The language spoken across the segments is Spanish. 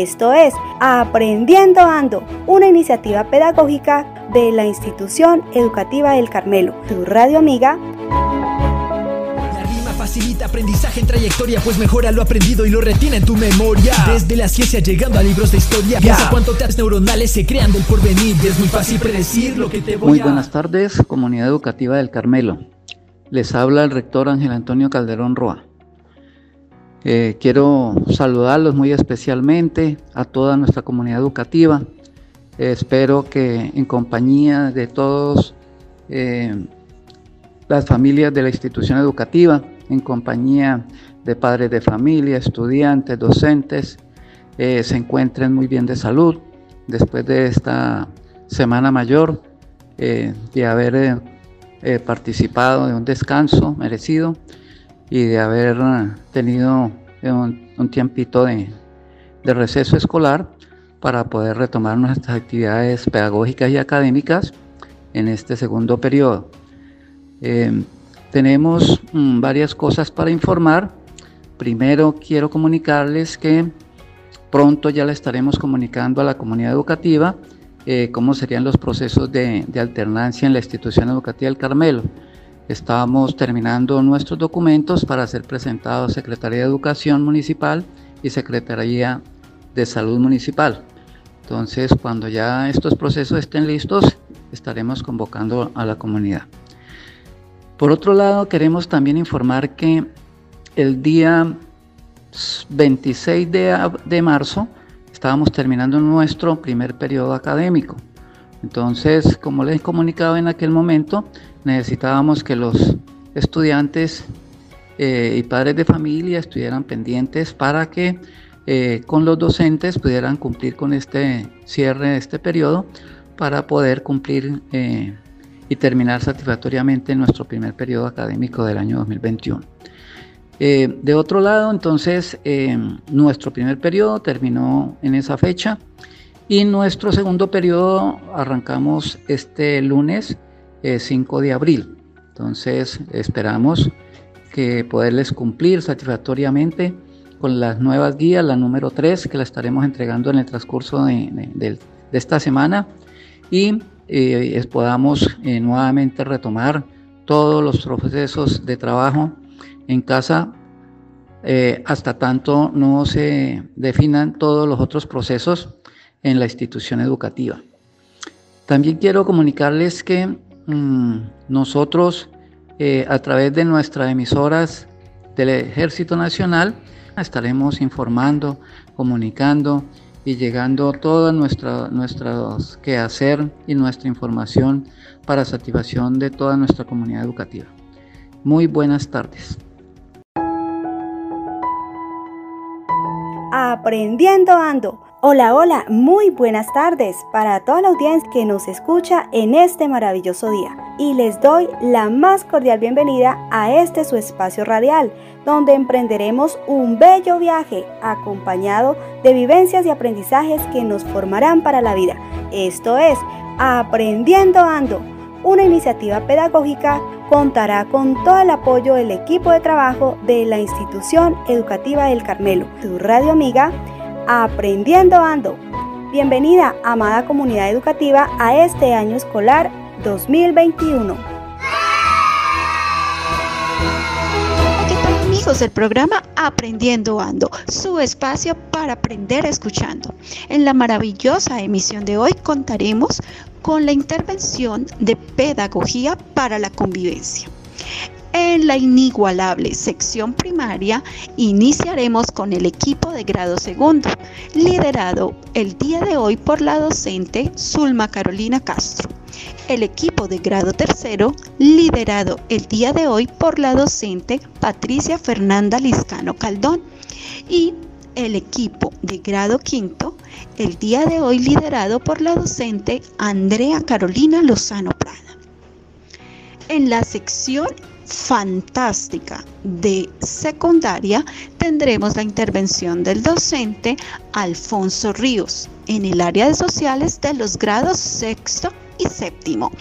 Esto es Aprendiendo Ando, una iniciativa pedagógica de la institución educativa del Carmelo. Tu radio amiga facilita aprendizaje en trayectoria, pues mejora lo aprendido y lo retiene en tu memoria. Desde la ciencia llegando a libros de historia, piensa cuánto tags neuronales se crean del porvenir. Es muy fácil predecir lo que te voy Muy buenas tardes, comunidad educativa del Carmelo. Les habla el rector Ángel Antonio Calderón Roa. Eh, quiero saludarlos muy especialmente a toda nuestra comunidad educativa. Eh, espero que en compañía de todos eh, las familias de la institución educativa, en compañía de padres de familia, estudiantes, docentes, se encuentren muy bien de salud después de esta semana mayor, de haber participado de un descanso merecido y de haber tenido un, tiempito de, receso escolar para poder retomar nuestras actividades pedagógicas y académicas en este segundo periodo. Eh, tenemos mm, varias cosas para informar. Primero quiero comunicarles que pronto ya le estaremos comunicando a la comunidad educativa eh, cómo serían los procesos de, de alternancia en la institución educativa del Carmelo. Estamos terminando nuestros documentos para ser presentados a Secretaría de Educación Municipal y Secretaría de Salud Municipal. Entonces, cuando ya estos procesos estén listos, estaremos convocando a la comunidad. Por otro lado, queremos también informar que el día 26 de, de marzo estábamos terminando nuestro primer periodo académico. Entonces, como les he comunicado en aquel momento, necesitábamos que los estudiantes eh, y padres de familia estuvieran pendientes para que eh, con los docentes pudieran cumplir con este cierre de este periodo para poder cumplir eh, y terminar satisfactoriamente nuestro primer periodo académico del año 2021. de otro lado, entonces, nuestro primer periodo terminó en esa fecha y nuestro segundo periodo arrancamos este lunes 5 de abril. Entonces esperamos que poderles cumplir satisfactoriamente con las nuevas guías, la número 3, que la estaremos entregando en el transcurso de, esta semana y eh, podamos eh, nuevamente retomar todos los procesos de trabajo en casa eh, hasta tanto no se definan todos los otros procesos en la institución educativa. También quiero comunicarles que Mm, nosotros eh, a través de nuestras emisoras del Ejército Nacional estaremos informando, comunicando y llegando toda nuestra nuestros quehacer y nuestra información para satisfacción de toda nuestra comunidad educativa. Muy buenas tardes. Aprendiendo Ando Hola, hola, muy buenas tardes para toda la audiencia que nos escucha en este maravilloso día. Y les doy la más cordial bienvenida a este su espacio radial, donde emprenderemos un bello viaje acompañado de vivencias y aprendizajes que nos formarán para la vida. Esto es Aprendiendo Ando, una iniciativa pedagógica contará con todo el apoyo del equipo de trabajo de la institución educativa del Carmelo, tu radio amiga Aprendiendo Ando. Bienvenida, amada comunidad educativa, a este año escolar 2021. ¿Qué tal amigos del programa Aprendiendo Ando? Su espacio para aprender escuchando. En la maravillosa emisión de hoy contaremos con la intervención de Pedagogía para la Convivencia. En la inigualable sección primaria iniciaremos con el equipo de grado segundo, liderado el día de hoy por la docente Zulma Carolina Castro. El equipo de grado tercero, liderado el día de hoy por la docente Patricia Fernanda Liscano Caldón. Y el equipo de grado quinto, el día de hoy liderado por la docente Andrea Carolina Lozano Prada. En la sección fantástica de secundaria tendremos la intervención del docente Alfonso Ríos en el área de sociales de los grados sexto y séptimo.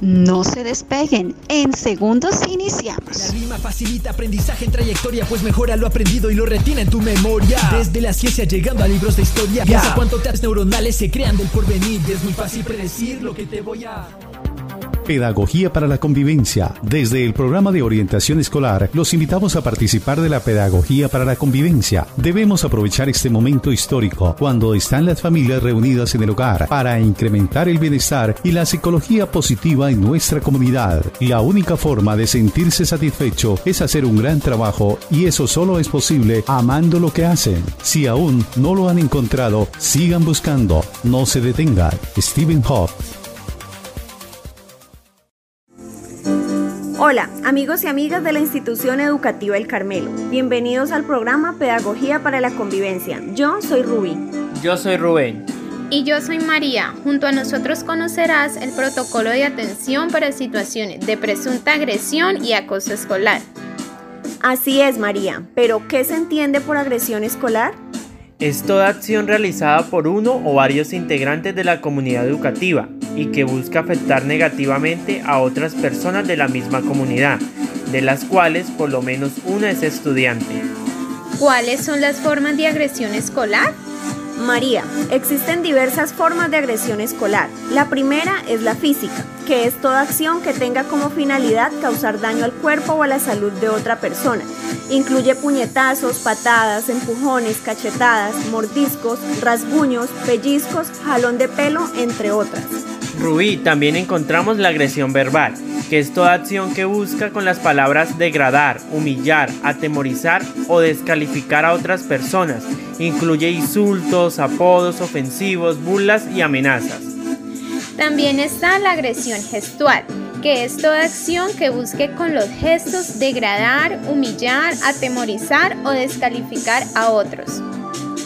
No se despeguen, en segundos iniciamos. La rima facilita aprendizaje en trayectoria, pues mejora lo aprendido y lo retiene en tu memoria. Desde la ciencia llegando a libros de historia, piensa cuánto tags neuronales se crean del porvenir. Es muy fácil predecir lo que te voy a... Pedagogía para la Convivencia. Desde el programa de orientación escolar, los invitamos a participar de la Pedagogía para la Convivencia. Debemos aprovechar este momento histórico, cuando están las familias reunidas en el hogar, para incrementar el bienestar y la psicología positiva en nuestra comunidad. La única forma de sentirse satisfecho es hacer un gran trabajo y eso solo es posible amando lo que hacen. Si aún no lo han encontrado, sigan buscando, no se detengan. Stephen Hoff Hola, amigos y amigas de la institución educativa El Carmelo. Bienvenidos al programa Pedagogía para la Convivencia. Yo soy Rubí. Yo soy Rubén. Y yo soy María. Junto a nosotros conocerás el protocolo de atención para situaciones de presunta agresión y acoso escolar. Así es, María. Pero, ¿qué se entiende por agresión escolar? Es toda acción realizada por uno o varios integrantes de la comunidad educativa y que busca afectar negativamente a otras personas de la misma comunidad, de las cuales por lo menos una es estudiante. ¿Cuáles son las formas de agresión escolar? María, existen diversas formas de agresión escolar. La primera es la física, que es toda acción que tenga como finalidad causar daño al cuerpo o a la salud de otra persona. Incluye puñetazos, patadas, empujones, cachetadas, mordiscos, rasguños, pellizcos, jalón de pelo, entre otras. Rubí, también encontramos la agresión verbal, que es toda acción que busca con las palabras degradar, humillar, atemorizar o descalificar a otras personas. Incluye insultos, apodos ofensivos, burlas y amenazas. También está la agresión gestual, que es toda acción que busque con los gestos degradar, humillar, atemorizar o descalificar a otros.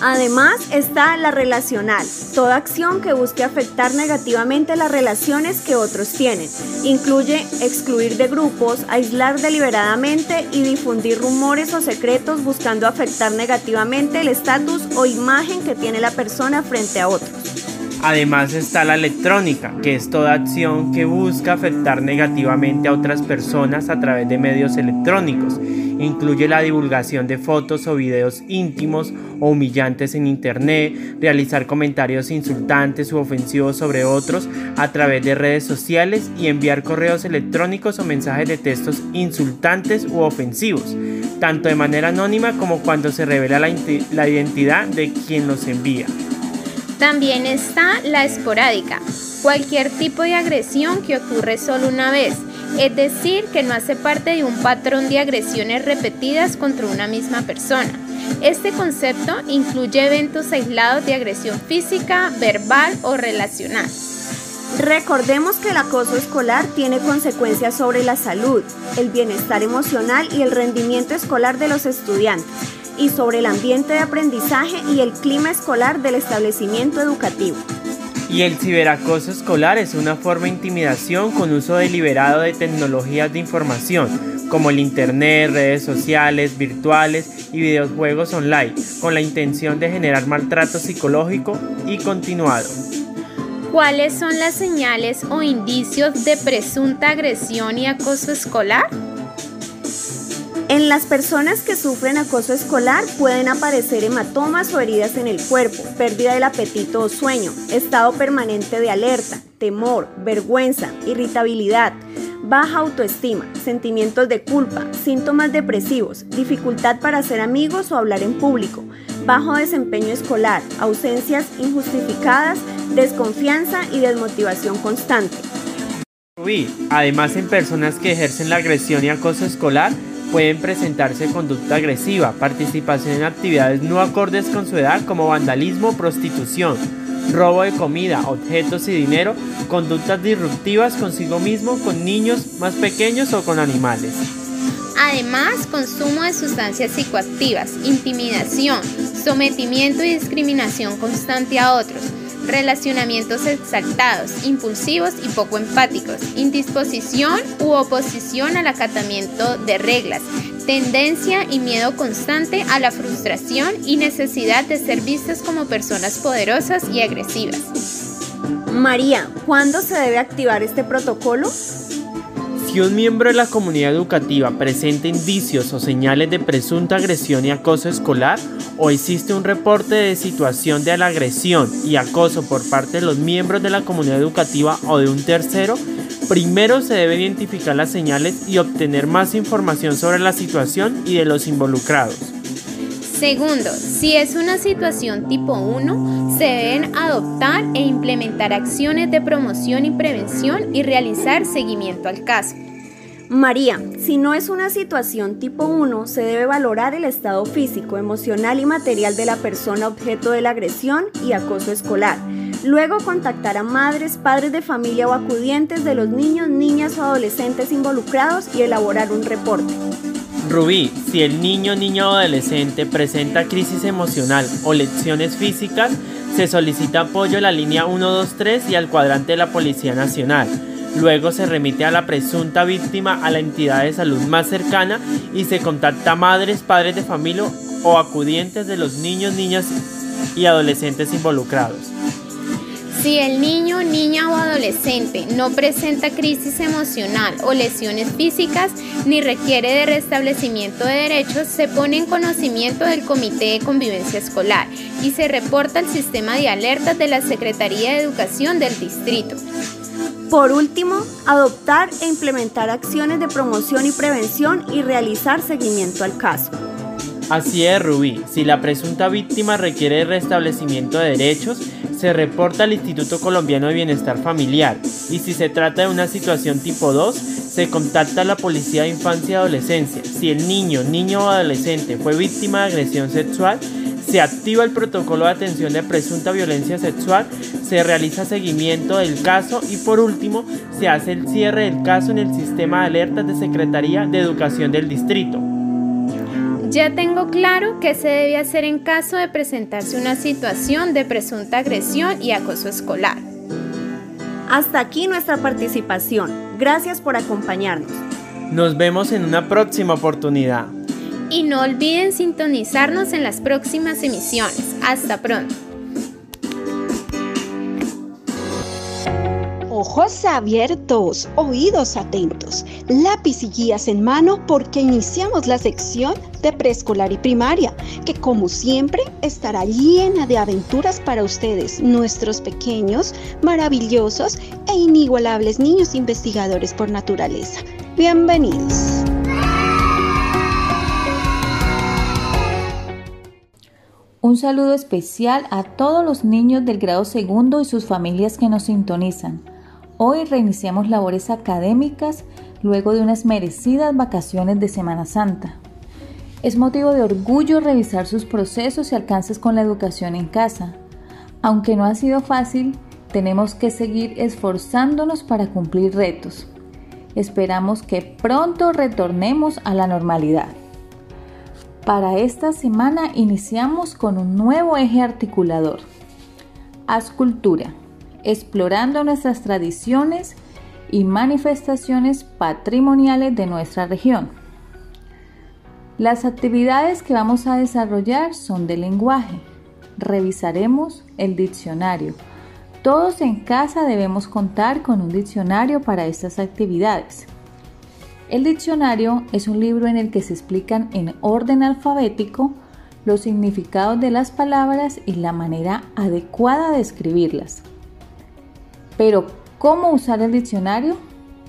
Además está la relacional, toda acción que busque afectar negativamente las relaciones que otros tienen. Incluye excluir de grupos, aislar deliberadamente y difundir rumores o secretos buscando afectar negativamente el estatus o imagen que tiene la persona frente a otros. Además está la electrónica, que es toda acción que busca afectar negativamente a otras personas a través de medios electrónicos. Incluye la divulgación de fotos o videos íntimos o humillantes en Internet, realizar comentarios insultantes u ofensivos sobre otros a través de redes sociales y enviar correos electrónicos o mensajes de textos insultantes u ofensivos, tanto de manera anónima como cuando se revela la, la identidad de quien los envía. También está la esporádica, cualquier tipo de agresión que ocurre solo una vez, es decir, que no hace parte de un patrón de agresiones repetidas contra una misma persona. Este concepto incluye eventos aislados de agresión física, verbal o relacional. Recordemos que el acoso escolar tiene consecuencias sobre la salud, el bienestar emocional y el rendimiento escolar de los estudiantes y sobre el ambiente de aprendizaje y el clima escolar del establecimiento educativo. Y el ciberacoso escolar es una forma de intimidación con uso deliberado de tecnologías de información, como el Internet, redes sociales, virtuales y videojuegos online, con la intención de generar maltrato psicológico y continuado. ¿Cuáles son las señales o indicios de presunta agresión y acoso escolar? En las personas que sufren acoso escolar pueden aparecer hematomas o heridas en el cuerpo, pérdida del apetito o sueño, estado permanente de alerta, temor, vergüenza, irritabilidad, baja autoestima, sentimientos de culpa, síntomas depresivos, dificultad para hacer amigos o hablar en público, bajo desempeño escolar, ausencias injustificadas, desconfianza y desmotivación constante. Además, en personas que ejercen la agresión y acoso escolar, pueden presentarse conducta agresiva, participación en actividades no acordes con su edad como vandalismo, prostitución, robo de comida, objetos y dinero, conductas disruptivas consigo mismo, con niños más pequeños o con animales. Además, consumo de sustancias psicoactivas, intimidación, sometimiento y discriminación constante a otros, relacionamientos exaltados, impulsivos y poco empáticos, indisposición u oposición al acatamiento de reglas, tendencia y miedo constante a la frustración y necesidad de ser vistas como personas poderosas y agresivas. María, ¿cuándo se debe activar este protocolo? Si un miembro de la comunidad educativa presenta indicios o señales de presunta agresión y acoso escolar o existe un reporte de situación de la agresión y acoso por parte de los miembros de la comunidad educativa o de un tercero, primero se debe identificar las señales y obtener más información sobre la situación y de los involucrados. Segundo, si es una situación tipo 1, se deben adoptar e implementar acciones de promoción y prevención y realizar seguimiento al caso. María, si no es una situación tipo 1, se debe valorar el estado físico, emocional y material de la persona objeto de la agresión y acoso escolar. Luego contactar a madres, padres de familia o acudientes de los niños, niñas o adolescentes involucrados y elaborar un reporte. Rubí, si el niño, niño o adolescente presenta crisis emocional o lecciones físicas, se solicita apoyo a la línea 123 y al cuadrante de la Policía Nacional. Luego se remite a la presunta víctima a la entidad de salud más cercana y se contacta a madres, padres de familia o acudientes de los niños, niñas y adolescentes involucrados. Si el niño, niña o adolescente no presenta crisis emocional o lesiones físicas ni requiere de restablecimiento de derechos, se pone en conocimiento del Comité de Convivencia Escolar y se reporta al sistema de alertas de la Secretaría de Educación del distrito. Por último, adoptar e implementar acciones de promoción y prevención y realizar seguimiento al caso. Así es, Rubí. Si la presunta víctima requiere restablecimiento de derechos, se reporta al Instituto Colombiano de Bienestar Familiar y si se trata de una situación tipo 2, se contacta a la Policía de Infancia y Adolescencia. Si el niño, niño o adolescente fue víctima de agresión sexual, se activa el protocolo de atención de presunta violencia sexual, se realiza seguimiento del caso y por último se hace el cierre del caso en el sistema de alertas de Secretaría de Educación del Distrito. Ya tengo claro qué se debe hacer en caso de presentarse una situación de presunta agresión y acoso escolar. Hasta aquí nuestra participación. Gracias por acompañarnos. Nos vemos en una próxima oportunidad. Y no olviden sintonizarnos en las próximas emisiones. Hasta pronto. Ojos abiertos, oídos atentos, lápiz y guías en mano porque iniciamos la sección de preescolar y primaria, que como siempre estará llena de aventuras para ustedes, nuestros pequeños, maravillosos e inigualables niños investigadores por naturaleza. Bienvenidos. Un saludo especial a todos los niños del grado segundo y sus familias que nos sintonizan. Hoy reiniciamos labores académicas luego de unas merecidas vacaciones de Semana Santa. Es motivo de orgullo revisar sus procesos y alcances con la educación en casa. Aunque no ha sido fácil, tenemos que seguir esforzándonos para cumplir retos. Esperamos que pronto retornemos a la normalidad. Para esta semana iniciamos con un nuevo eje articulador. Haz cultura explorando nuestras tradiciones y manifestaciones patrimoniales de nuestra región. Las actividades que vamos a desarrollar son de lenguaje. Revisaremos el diccionario. Todos en casa debemos contar con un diccionario para estas actividades. El diccionario es un libro en el que se explican en orden alfabético los significados de las palabras y la manera adecuada de escribirlas. Pero, ¿cómo usar el diccionario?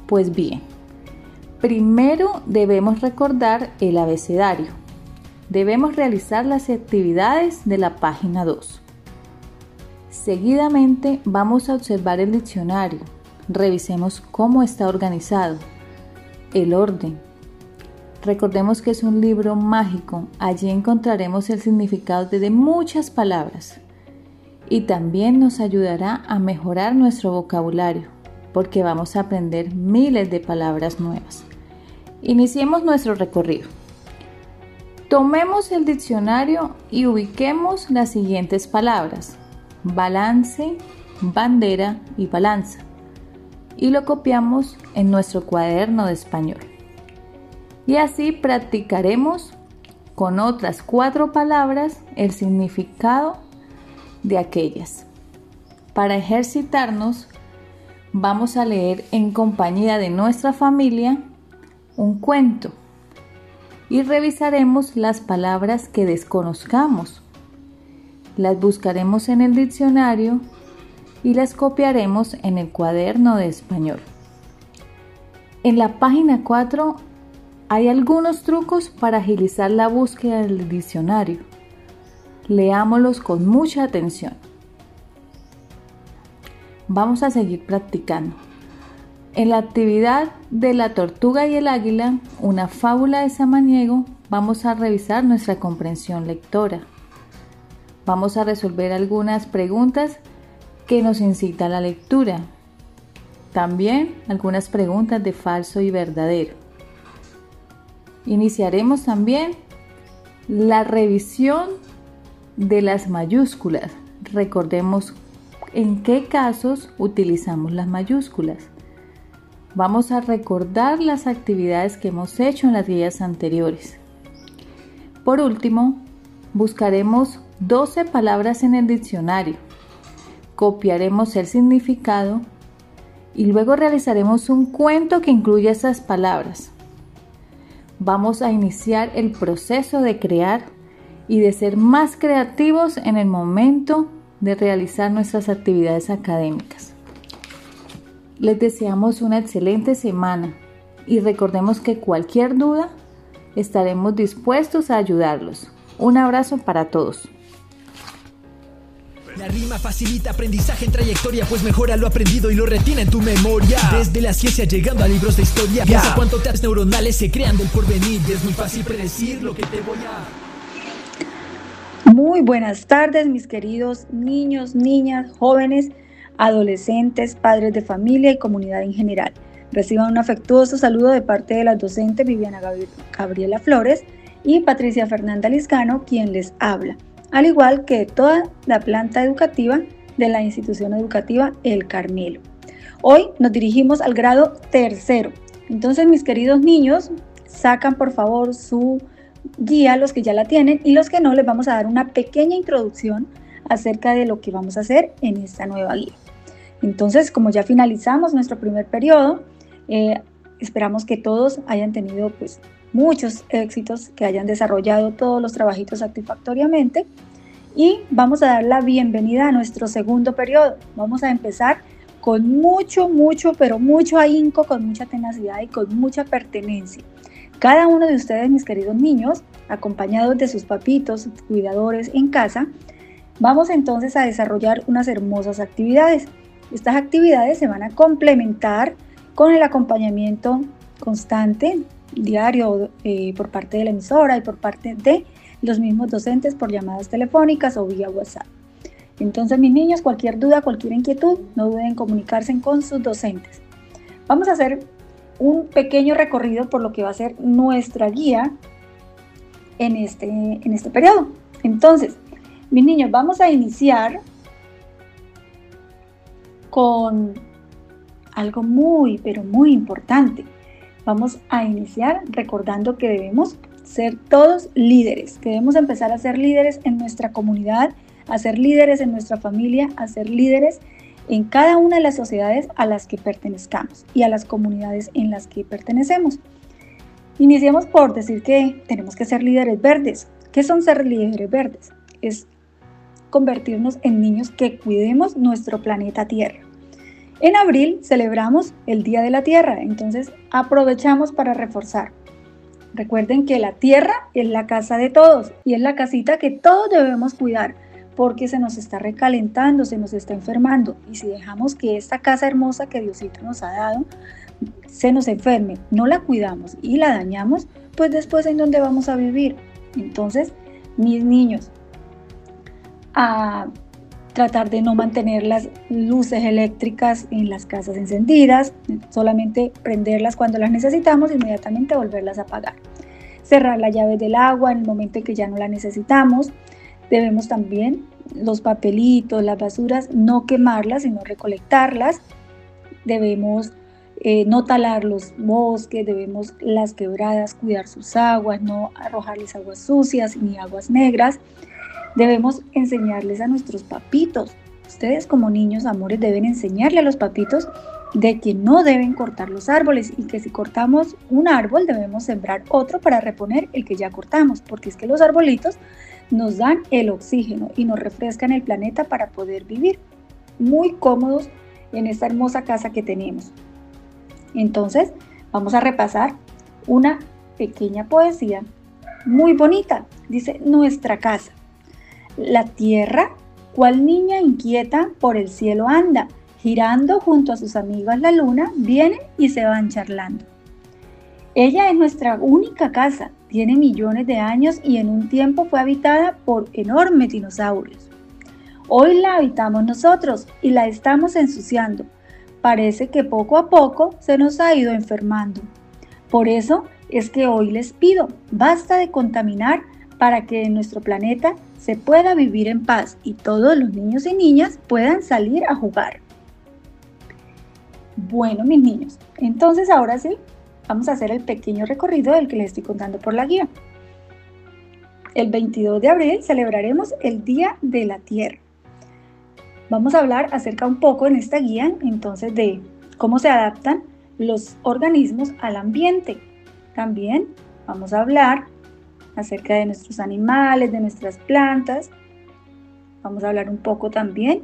Pues bien, primero debemos recordar el abecedario. Debemos realizar las actividades de la página 2. Seguidamente vamos a observar el diccionario. Revisemos cómo está organizado, el orden. Recordemos que es un libro mágico. Allí encontraremos el significado de muchas palabras y también nos ayudará a mejorar nuestro vocabulario porque vamos a aprender miles de palabras nuevas. Iniciemos nuestro recorrido. Tomemos el diccionario y ubiquemos las siguientes palabras. Balance, bandera y balanza. Y lo copiamos en nuestro cuaderno de español. Y así practicaremos con otras cuatro palabras el significado de aquellas. Para ejercitarnos, vamos a leer en compañía de nuestra familia un cuento y revisaremos las palabras que desconozcamos. Las buscaremos en el diccionario y las copiaremos en el cuaderno de español. En la página 4 hay algunos trucos para agilizar la búsqueda del diccionario. Leámoslos con mucha atención. Vamos a seguir practicando. En la actividad de la tortuga y el águila, una fábula de Samaniego, vamos a revisar nuestra comprensión lectora. Vamos a resolver algunas preguntas que nos incita a la lectura. También algunas preguntas de falso y verdadero. Iniciaremos también la revisión de las mayúsculas. Recordemos en qué casos utilizamos las mayúsculas. Vamos a recordar las actividades que hemos hecho en las guías anteriores. Por último, buscaremos 12 palabras en el diccionario. Copiaremos el significado y luego realizaremos un cuento que incluya esas palabras. Vamos a iniciar el proceso de crear y de ser más creativos en el momento de realizar nuestras actividades académicas. Les deseamos una excelente semana y recordemos que cualquier duda estaremos dispuestos a ayudarlos. Un abrazo para todos. La rima facilita aprendizaje en trayectoria, pues mejora lo aprendido y lo retiene en tu memoria. Desde la ciencia llegando a libros de historia, piensa cuánto teatros neuronales se crean del porvenir. Y es muy fácil predecir lo que te voy a. Muy buenas tardes, mis queridos niños, niñas, jóvenes, adolescentes, padres de familia y comunidad en general. Reciban un afectuoso saludo de parte de las docentes Viviana Gabriela Flores y Patricia Fernanda Liscano, quien les habla al igual que toda la planta educativa de la institución educativa El Carmelo. Hoy nos dirigimos al grado tercero. Entonces, mis queridos niños, sacan por favor su guía, los que ya la tienen, y los que no, les vamos a dar una pequeña introducción acerca de lo que vamos a hacer en esta nueva guía. Entonces, como ya finalizamos nuestro primer periodo, eh, esperamos que todos hayan tenido pues muchos éxitos, que hayan desarrollado todos los trabajitos satisfactoriamente. Y vamos a dar la bienvenida a nuestro segundo periodo. Vamos a empezar con mucho, mucho, pero mucho ahínco, con mucha tenacidad y con mucha pertenencia. Cada uno de ustedes, mis queridos niños, acompañados de sus papitos, cuidadores en casa, vamos entonces a desarrollar unas hermosas actividades. Estas actividades se van a complementar con el acompañamiento constante diario eh, por parte de la emisora y por parte de los mismos docentes por llamadas telefónicas o vía WhatsApp. Entonces, mis niños, cualquier duda, cualquier inquietud, no duden en comunicarse con sus docentes. Vamos a hacer un pequeño recorrido por lo que va a ser nuestra guía en este, en este periodo. Entonces, mis niños, vamos a iniciar con algo muy, pero muy importante. Vamos a iniciar recordando que debemos ser todos líderes, que debemos empezar a ser líderes en nuestra comunidad, a ser líderes en nuestra familia, a ser líderes en cada una de las sociedades a las que pertenezcamos y a las comunidades en las que pertenecemos. Iniciemos por decir que tenemos que ser líderes verdes. ¿Qué son ser líderes verdes? Es convertirnos en niños que cuidemos nuestro planeta Tierra. En abril celebramos el Día de la Tierra, entonces aprovechamos para reforzar. Recuerden que la tierra es la casa de todos y es la casita que todos debemos cuidar porque se nos está recalentando, se nos está enfermando y si dejamos que esta casa hermosa que Diosito nos ha dado se nos enferme, no la cuidamos y la dañamos, pues después en dónde vamos a vivir. Entonces, mis niños, a tratar de no mantener las luces eléctricas en las casas encendidas, solamente prenderlas cuando las necesitamos, e inmediatamente volverlas a apagar. Cerrar la llave del agua en el momento en que ya no la necesitamos. Debemos también los papelitos, las basuras, no quemarlas, sino recolectarlas. Debemos eh, no talar los bosques, debemos las quebradas cuidar sus aguas, no arrojarles aguas sucias ni aguas negras. Debemos enseñarles a nuestros papitos Ustedes como niños, amores, deben enseñarle a los papitos de que no deben cortar los árboles y que si cortamos un árbol debemos sembrar otro para reponer el que ya cortamos, porque es que los arbolitos nos dan el oxígeno y nos refrescan el planeta para poder vivir muy cómodos en esta hermosa casa que tenemos. Entonces, vamos a repasar una pequeña poesía muy bonita. Dice, nuestra casa. La tierra, cual niña inquieta por el cielo anda, girando junto a sus amigas la luna, vienen y se van charlando. Ella es nuestra única casa, tiene millones de años y en un tiempo fue habitada por enormes dinosaurios. Hoy la habitamos nosotros y la estamos ensuciando. Parece que poco a poco se nos ha ido enfermando. Por eso es que hoy les pido, basta de contaminar para que en nuestro planeta se pueda vivir en paz y todos los niños y niñas puedan salir a jugar. Bueno, mis niños, entonces ahora sí, vamos a hacer el pequeño recorrido del que les estoy contando por la guía. El 22 de abril celebraremos el Día de la Tierra. Vamos a hablar acerca un poco en esta guía entonces de cómo se adaptan los organismos al ambiente. También vamos a hablar acerca de nuestros animales, de nuestras plantas. Vamos a hablar un poco también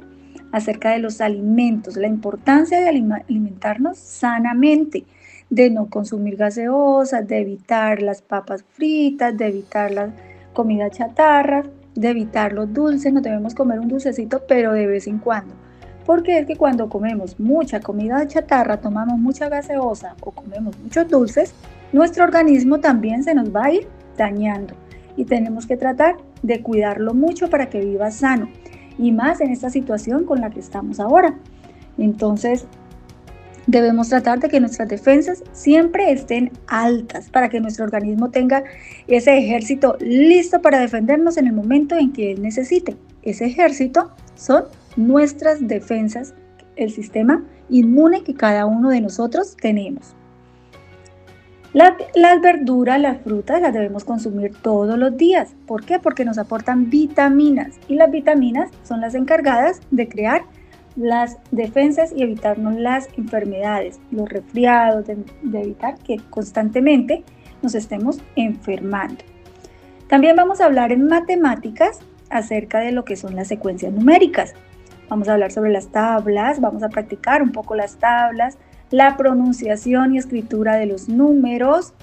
acerca de los alimentos, la importancia de alimentarnos sanamente, de no consumir gaseosas, de evitar las papas fritas, de evitar la comida chatarra, de evitar los dulces, no debemos comer un dulcecito, pero de vez en cuando. Porque es que cuando comemos mucha comida chatarra, tomamos mucha gaseosa o comemos muchos dulces, nuestro organismo también se nos va a ir dañando y tenemos que tratar de cuidarlo mucho para que viva sano y más en esta situación con la que estamos ahora. Entonces, debemos tratar de que nuestras defensas siempre estén altas para que nuestro organismo tenga ese ejército listo para defendernos en el momento en que él necesite. Ese ejército son nuestras defensas, el sistema inmune que cada uno de nosotros tenemos las verduras, las frutas las debemos consumir todos los días. ¿Por qué? Porque nos aportan vitaminas y las vitaminas son las encargadas de crear las defensas y evitarnos las enfermedades, los resfriados, de, de evitar que constantemente nos estemos enfermando. También vamos a hablar en matemáticas acerca de lo que son las secuencias numéricas. Vamos a hablar sobre las tablas, vamos a practicar un poco las tablas, la pronunciación y escritura de los números.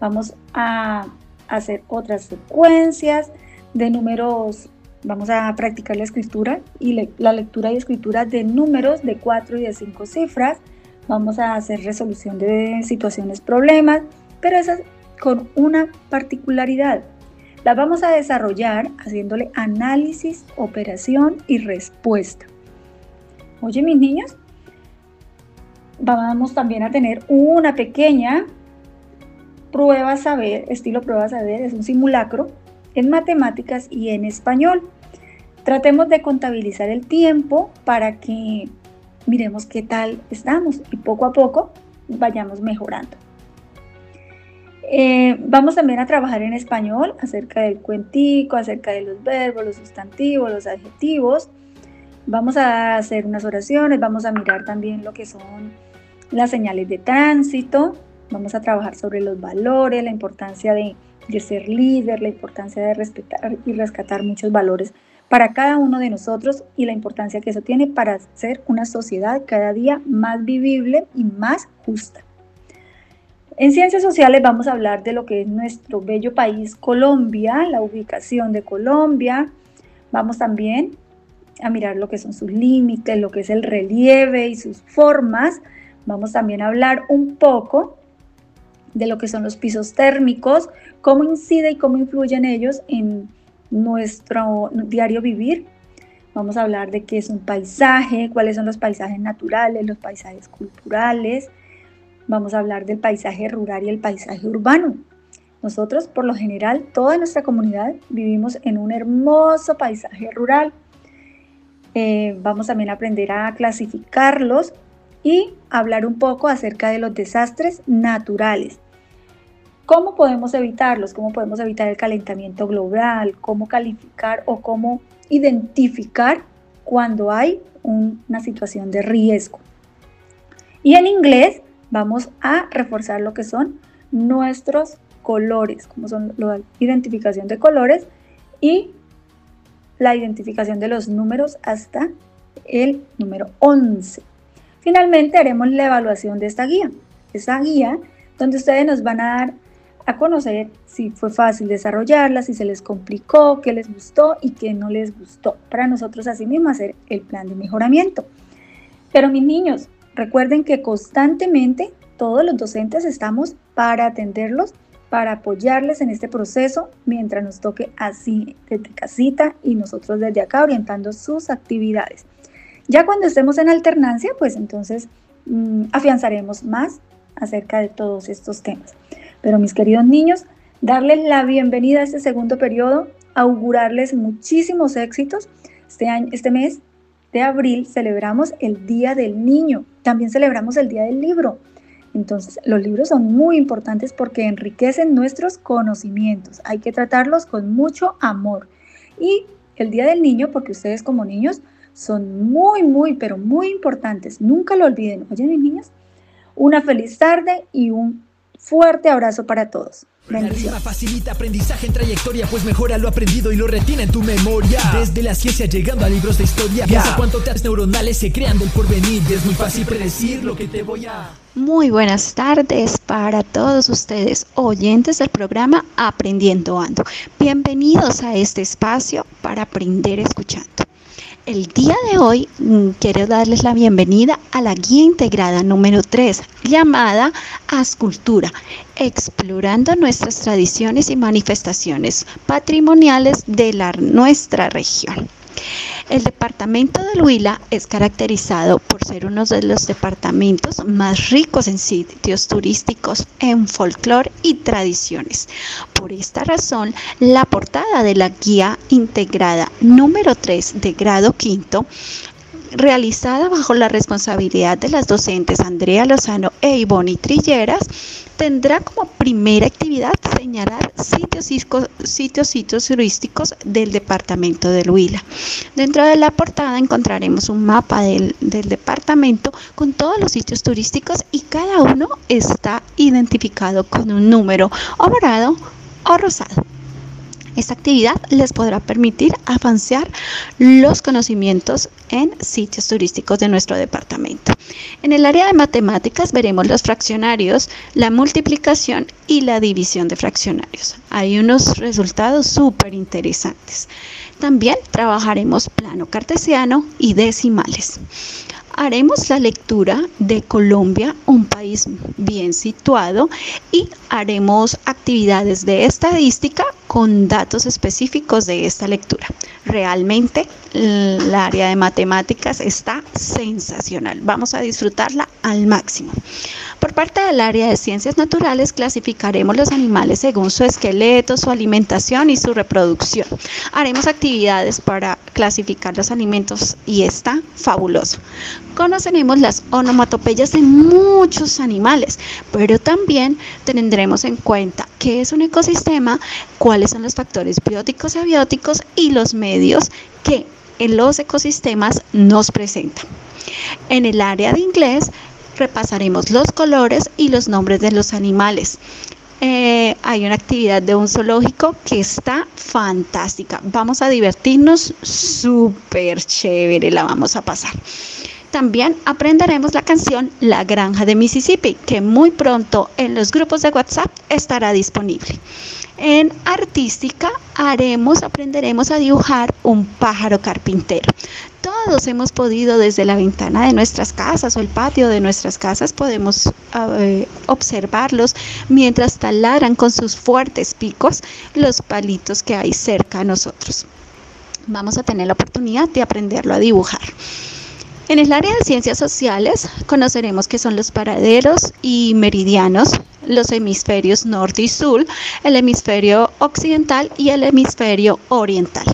Vamos a hacer otras secuencias de números. Vamos a practicar la escritura y la lectura y escritura de números de 4 y de 5 cifras. Vamos a hacer resolución de situaciones, problemas, pero esas con una particularidad. La vamos a desarrollar haciéndole análisis, operación y respuesta. Oye, mis niños, vamos también a tener una pequeña prueba saber, estilo prueba saber, es un simulacro en matemáticas y en español. Tratemos de contabilizar el tiempo para que miremos qué tal estamos y poco a poco vayamos mejorando. Eh, vamos también a trabajar en español acerca del cuentico, acerca de los verbos, los sustantivos, los adjetivos. Vamos a hacer unas oraciones, vamos a mirar también lo que son las señales de tránsito, vamos a trabajar sobre los valores, la importancia de, ser líder, la importancia de respetar y rescatar muchos valores para cada uno de nosotros y la importancia que eso tiene para ser una sociedad cada día más vivible y más justa. En ciencias sociales vamos a hablar de lo que es nuestro bello país Colombia, la ubicación de Colombia. Vamos también a mirar lo que son sus límites, lo que es el relieve y sus formas Vamos también a hablar un poco de lo que son los pisos térmicos, cómo incide y cómo influyen ellos en nuestro diario vivir. Vamos a hablar de qué es un paisaje, cuáles son los paisajes naturales, los paisajes culturales. Vamos a hablar del paisaje rural y el paisaje urbano. Nosotros, por lo general, toda nuestra comunidad vivimos en un hermoso paisaje rural. Eh, vamos también a aprender a clasificarlos y hablar un poco acerca de los desastres naturales. ¿Cómo podemos evitarlos? ¿Cómo podemos evitar el calentamiento global? ¿Cómo calificar o cómo identificar cuando hay una situación de riesgo. Y en inglés vamos a reforzar lo que son nuestros colores, como son la identificación de colores y la identificación de los números hasta el número 11. Finalmente haremos la evaluación de esta guía. Esta guía donde ustedes nos van a dar a conocer si fue fácil desarrollarla, si se les complicó, qué les gustó y qué no les gustó. Para nosotros así mismo hacer el plan de mejoramiento. Pero mis niños, recuerden que constantemente todos los docentes estamos para atenderlos, para apoyarles en este proceso mientras nos toque así desde casita y nosotros desde acá orientando sus actividades. Ya cuando estemos en alternancia, pues entonces mm, afianzaremos más acerca de todos estos temas. Pero mis queridos niños, darles la bienvenida a este segundo periodo, augurarles muchísimos éxitos. Este, año, este mes de abril celebramos el Día del Niño, también celebramos el Día del Libro. Entonces, los libros son muy importantes porque enriquecen nuestros conocimientos. Hay que tratarlos con mucho amor. Y el Día del Niño, porque ustedes como niños son muy, muy, pero muy importantes. Nunca lo olviden. Oye, mis niñas, una feliz tarde y un fuerte abrazo para todos. La facilita aprendizaje en trayectoria, pues mejora lo aprendido y lo retina en tu memoria. Desde la ciencia llegando a libros de historia. Piensa cuánto taps neuronales se crean del porvenir. Es muy fácil predecir lo que te voy a. Muy buenas tardes para todos ustedes, oyentes del programa Aprendiendo Ando. Bienvenidos a este espacio para aprender escuchando. El día de hoy mm, quiero darles la bienvenida a la guía integrada número 3 llamada Ascultura, explorando nuestras tradiciones y manifestaciones patrimoniales de la, nuestra región. El departamento del Huila es caracterizado por ser uno de los departamentos más ricos en sitios turísticos, en folclore y tradiciones. Por esta razón, la portada de la guía integrada número 3 de grado quinto realizada bajo la responsabilidad de las docentes Andrea Lozano e Ivonne Trilleras, tendrá como primera actividad señalar sitios, sitios, sitios turísticos del departamento de Huila. Dentro de la portada encontraremos un mapa del, del departamento con todos los sitios turísticos y cada uno está identificado con un número o morado o rosado. Esta actividad les podrá permitir avanzar los conocimientos en sitios turísticos de nuestro departamento. En el área de matemáticas veremos los fraccionarios, la multiplicación y la división de fraccionarios. Hay unos resultados súper interesantes. También trabajaremos plano cartesiano y decimales haremos la lectura de Colombia, un país bien situado, y haremos actividades de estadística con datos específicos de esta lectura. Realmente el área de matemáticas está sensacional. Vamos a disfrutarla al máximo. Por parte del área de ciencias naturales clasificaremos los animales según su esqueleto, su alimentación y su reproducción. Haremos actividades para clasificar los alimentos y está fabuloso. Conoceremos las onomatopeyas de muchos animales, pero también tendremos en cuenta qué es un ecosistema, cuáles son los factores bióticos y abióticos y los medios que en los ecosistemas nos presentan. En el área de inglés repasaremos los colores y los nombres de los animales. Eh, hay una actividad de un zoológico que está fantástica. Vamos a divertirnos súper chévere, la vamos a pasar. También aprenderemos la canción La Granja de Mississippi, que muy pronto en los grupos de WhatsApp estará disponible. En artística haremos, aprenderemos a dibujar un pájaro carpintero. Todos hemos podido desde la ventana de nuestras casas o el patio de nuestras casas podemos eh, observarlos mientras taladran con sus fuertes picos los palitos que hay cerca a nosotros. Vamos a tener la oportunidad de aprenderlo a dibujar. En el área de ciencias sociales conoceremos qué son los paraderos y meridianos, los hemisferios norte y sur, el hemisferio occidental y el hemisferio oriental.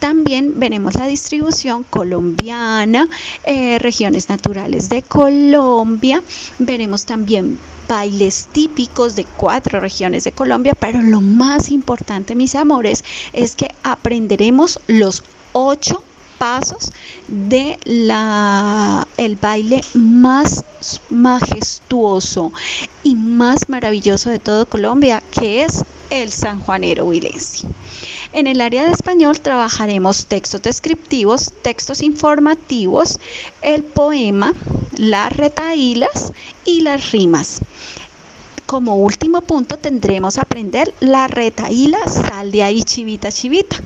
También veremos la distribución colombiana, eh, regiones naturales de Colombia, veremos también bailes típicos de cuatro regiones de Colombia, pero lo más importante, mis amores, es que aprenderemos los ocho pasos de la el baile más majestuoso y más maravilloso de todo Colombia, que es el San Juanero Huilense. En el área de español trabajaremos textos descriptivos, textos informativos, el poema, las retaílas y las rimas. Como último punto tendremos aprender la retaíla, sal de ahí chivita chivita.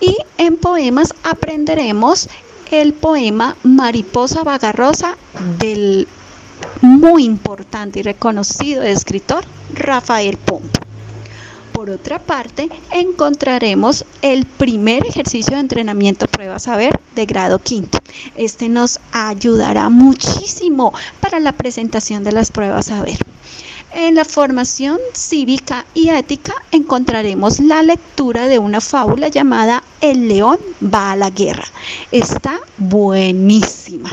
Y en poemas aprenderemos el poema Mariposa Vagarrosa del muy importante y reconocido escritor Rafael Pompo. Por otra parte, encontraremos el primer ejercicio de entrenamiento prueba saber de grado quinto. Este nos ayudará muchísimo para la presentación de las pruebas saber. En la formación cívica y ética encontraremos la lectura de una fábula llamada El león va a la guerra. Está buenísima.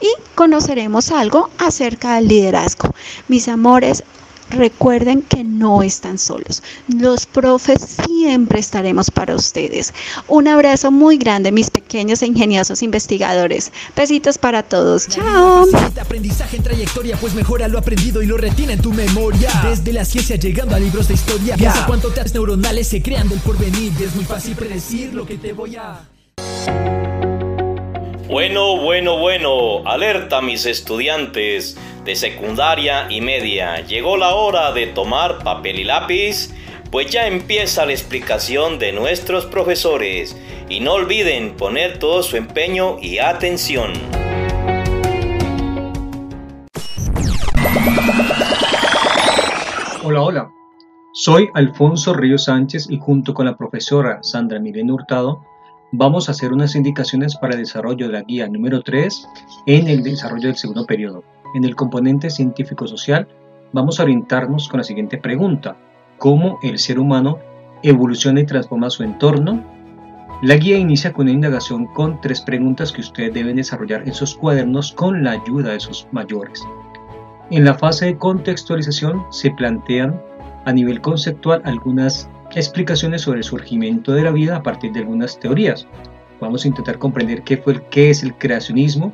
Y conoceremos algo acerca del liderazgo. Mis amores, Recuerden que no están solos. Los profes siempre estaremos para ustedes. Un abrazo muy grande, mis pequeños e ingeniosos investigadores. Besitos para todos. Chao. aprendizaje en trayectoria, pues mejora lo aprendido y lo retiene en tu memoria. Desde la ciencia llegando a libros de historia. Piensa cuánto te neuronales se crean del porvenir. Es muy fácil predecir lo que te voy a. Bueno, bueno, bueno. Alerta, mis estudiantes de secundaria y media. Llegó la hora de tomar papel y lápiz, pues ya empieza la explicación de nuestros profesores. Y no olviden poner todo su empeño y atención. Hola, hola. Soy Alfonso Río Sánchez y junto con la profesora Sandra Milena Hurtado vamos a hacer unas indicaciones para el desarrollo de la guía número 3 en el desarrollo del segundo periodo. En el componente científico-social vamos a orientarnos con la siguiente pregunta. ¿Cómo el ser humano evoluciona y transforma su entorno? La guía inicia con una indagación con tres preguntas que ustedes deben desarrollar en sus cuadernos con la ayuda de sus mayores. En la fase de contextualización se plantean a nivel conceptual algunas explicaciones sobre el surgimiento de la vida a partir de algunas teorías. Vamos a intentar comprender qué, fue el, qué es el creacionismo,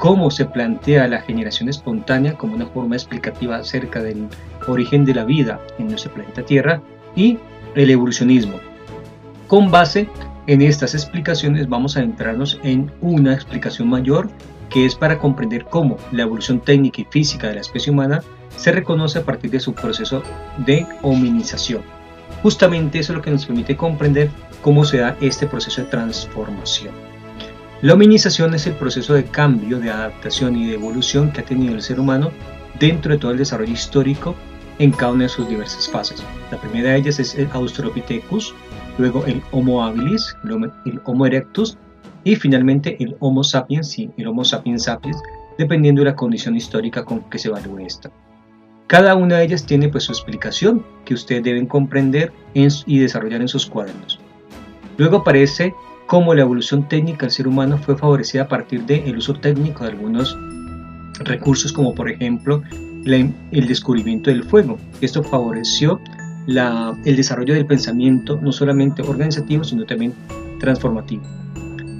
cómo se plantea la generación espontánea como una forma explicativa acerca del origen de la vida en nuestro planeta Tierra y el evolucionismo. Con base en estas explicaciones vamos a entrarnos en una explicación mayor que es para comprender cómo la evolución técnica y física de la especie humana se reconoce a partir de su proceso de hominización. Justamente eso es lo que nos permite comprender cómo se da este proceso de transformación. La hominización es el proceso de cambio, de adaptación y de evolución que ha tenido el ser humano dentro de todo el desarrollo histórico en cada una de sus diversas fases. La primera de ellas es el Australopithecus, luego el Homo habilis, el Homo erectus y finalmente el Homo sapiens y el Homo sapiens sapiens, dependiendo de la condición histórica con que se evalúe esta. Cada una de ellas tiene pues su explicación que ustedes deben comprender y desarrollar en sus cuadernos. Luego aparece cómo la evolución técnica del ser humano fue favorecida a partir del uso técnico de algunos recursos como por ejemplo el descubrimiento del fuego. Esto favoreció el desarrollo del pensamiento no solamente organizativo sino también transformativo.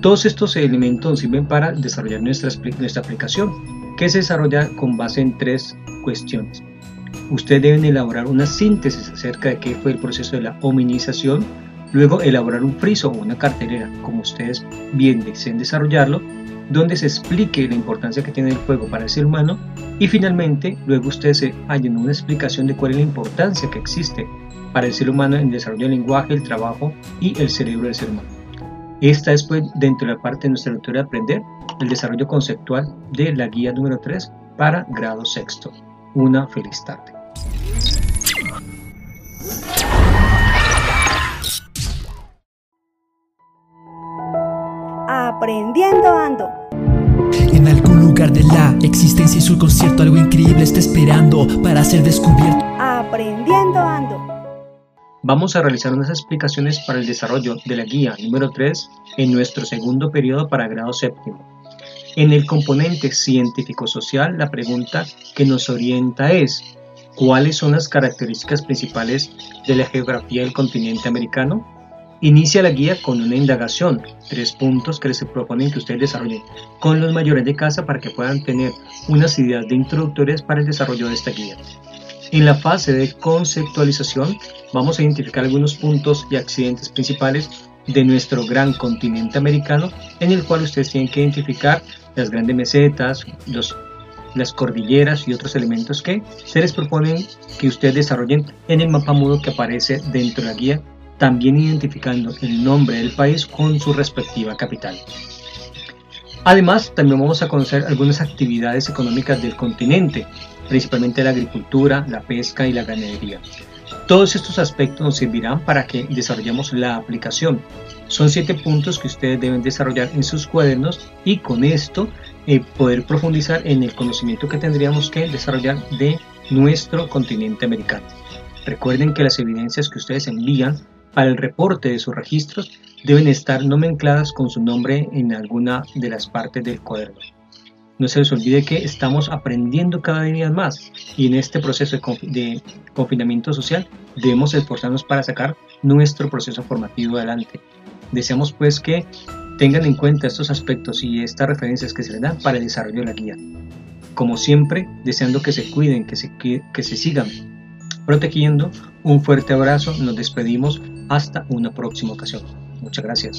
Todos estos elementos sirven para desarrollar nuestra, nuestra aplicación que se desarrolla con base en tres cuestiones. Ustedes deben elaborar una síntesis acerca de qué fue el proceso de la hominización, Luego elaborar un friso o una cartelera, como ustedes bien deseen desarrollarlo, donde se explique la importancia que tiene el fuego para el ser humano y finalmente luego ustedes se hallen una explicación de cuál es la importancia que existe para el ser humano en el desarrollo del lenguaje, el trabajo y el cerebro del ser humano. Esta es pues dentro de la parte de nuestra lectura de aprender el desarrollo conceptual de la guía número 3 para grado sexto. Una feliz tarde. Aprendiendo Ando. En algún lugar de la existencia y su concierto algo increíble está esperando para ser descubierto. Aprendiendo Ando. Vamos a realizar unas explicaciones para el desarrollo de la guía número 3 en nuestro segundo periodo para grado séptimo. En el componente científico-social, la pregunta que nos orienta es, ¿cuáles son las características principales de la geografía del continente americano? Inicia la guía con una indagación, tres puntos que les proponen que ustedes desarrollen con los mayores de casa para que puedan tener unas ideas de introductorias para el desarrollo de esta guía. En la fase de conceptualización vamos a identificar algunos puntos y accidentes principales de nuestro gran continente americano en el cual ustedes tienen que identificar las grandes mesetas, las cordilleras y otros elementos que se les proponen que ustedes desarrollen en el mapa mudo que aparece dentro de la guía, también identificando el nombre del país con su respectiva capital. Además, también vamos a conocer algunas actividades económicas del continente, principalmente la agricultura, la pesca y la ganadería. Todos estos aspectos nos servirán para que desarrollemos la aplicación. Son siete puntos que ustedes deben desarrollar en sus cuadernos y con esto eh, poder profundizar en el conocimiento que tendríamos que desarrollar de nuestro continente americano. Recuerden que las evidencias que ustedes envían para el reporte de sus registros deben estar nomencladas con su nombre en alguna de las partes del cuaderno. No se les olvide que estamos aprendiendo cada día más y en este proceso de, confinamiento social debemos esforzarnos para sacar nuestro proceso formativo adelante. Deseamos pues que tengan en cuenta estos aspectos y estas referencias que se les dan para el desarrollo de la guía. Como siempre, deseando que se cuiden, que se, que se sigan protegiendo, un fuerte abrazo, nos despedimos hasta una próxima ocasión. Muchas gracias.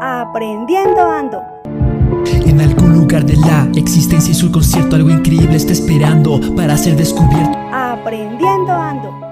Aprendiendo Ando. En algún lugar de la existencia y su concierto algo increíble está esperando para ser descubierto. Aprendiendo Ando.